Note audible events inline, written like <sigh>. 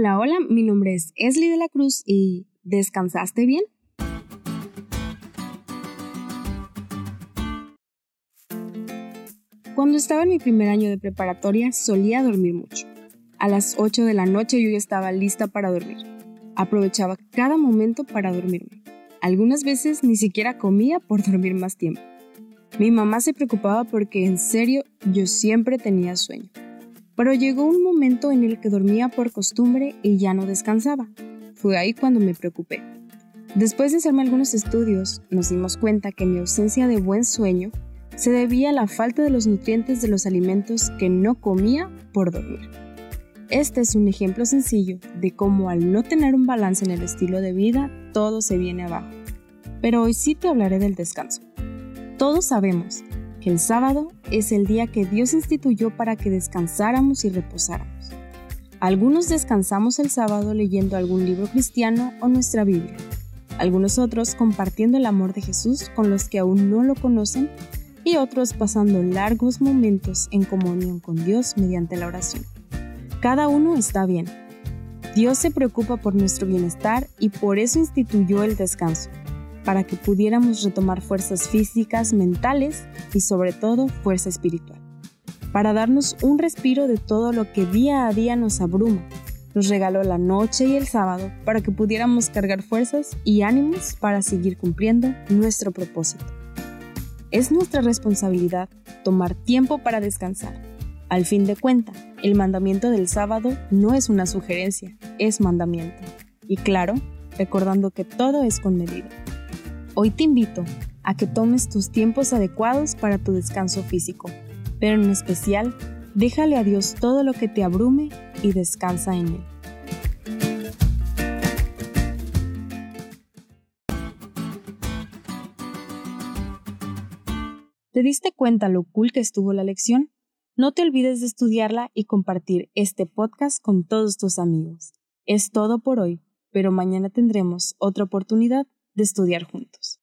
Hola, hola, mi nombre es Esli de la Cruz y ¿descansaste bien? Cuando estaba en mi primer año de preparatoria solía dormir mucho. A las 8 de la noche yo ya estaba lista para dormir. Aprovechaba cada momento para dormirme. Algunas veces ni siquiera comía por <laughs> dormir más tiempo. Mi mamá se preocupaba porque en serio yo siempre tenía sueño pero llegó un momento en el que dormía por costumbre y ya no descansaba. Fue ahí cuando me preocupé. Después de hacerme algunos estudios, nos dimos cuenta que mi ausencia de buen sueño se debía a la falta de los nutrientes de los alimentos que no comía por dormir. Este es un ejemplo sencillo de cómo al no tener un balance en el estilo de vida, todo se viene abajo. Pero hoy sí te hablaré del descanso. Todos sabemos el sábado es el día que Dios instituyó para que descansáramos y reposáramos. Algunos descansamos el sábado leyendo algún libro cristiano o nuestra Biblia. Algunos otros compartiendo el amor de Jesús con los que aún no lo conocen y otros pasando largos momentos en comunión con Dios mediante la oración. Cada uno está bien. Dios se preocupa por nuestro bienestar y por eso instituyó el descanso para que pudiéramos retomar fuerzas físicas, mentales y sobre todo fuerza espiritual, para darnos un respiro de todo lo que día a día nos abruma. Nos regaló la noche y el sábado para que pudiéramos cargar fuerzas y ánimos para seguir cumpliendo nuestro propósito. Es nuestra responsabilidad tomar tiempo para descansar. Al fin de cuenta, el mandamiento del sábado no es una sugerencia, es mandamiento. Y claro, recordando que todo es con medida. Hoy te invito a que tomes tus tiempos adecuados para tu descanso físico, pero en especial, déjale a Dios todo lo que te abrume y descansa en Él. ¿Te diste cuenta lo cool que estuvo la lección? No te olvides de estudiarla y compartir este podcast con todos tus amigos. Es todo por hoy, pero mañana tendremos otra oportunidad de estudiar juntos.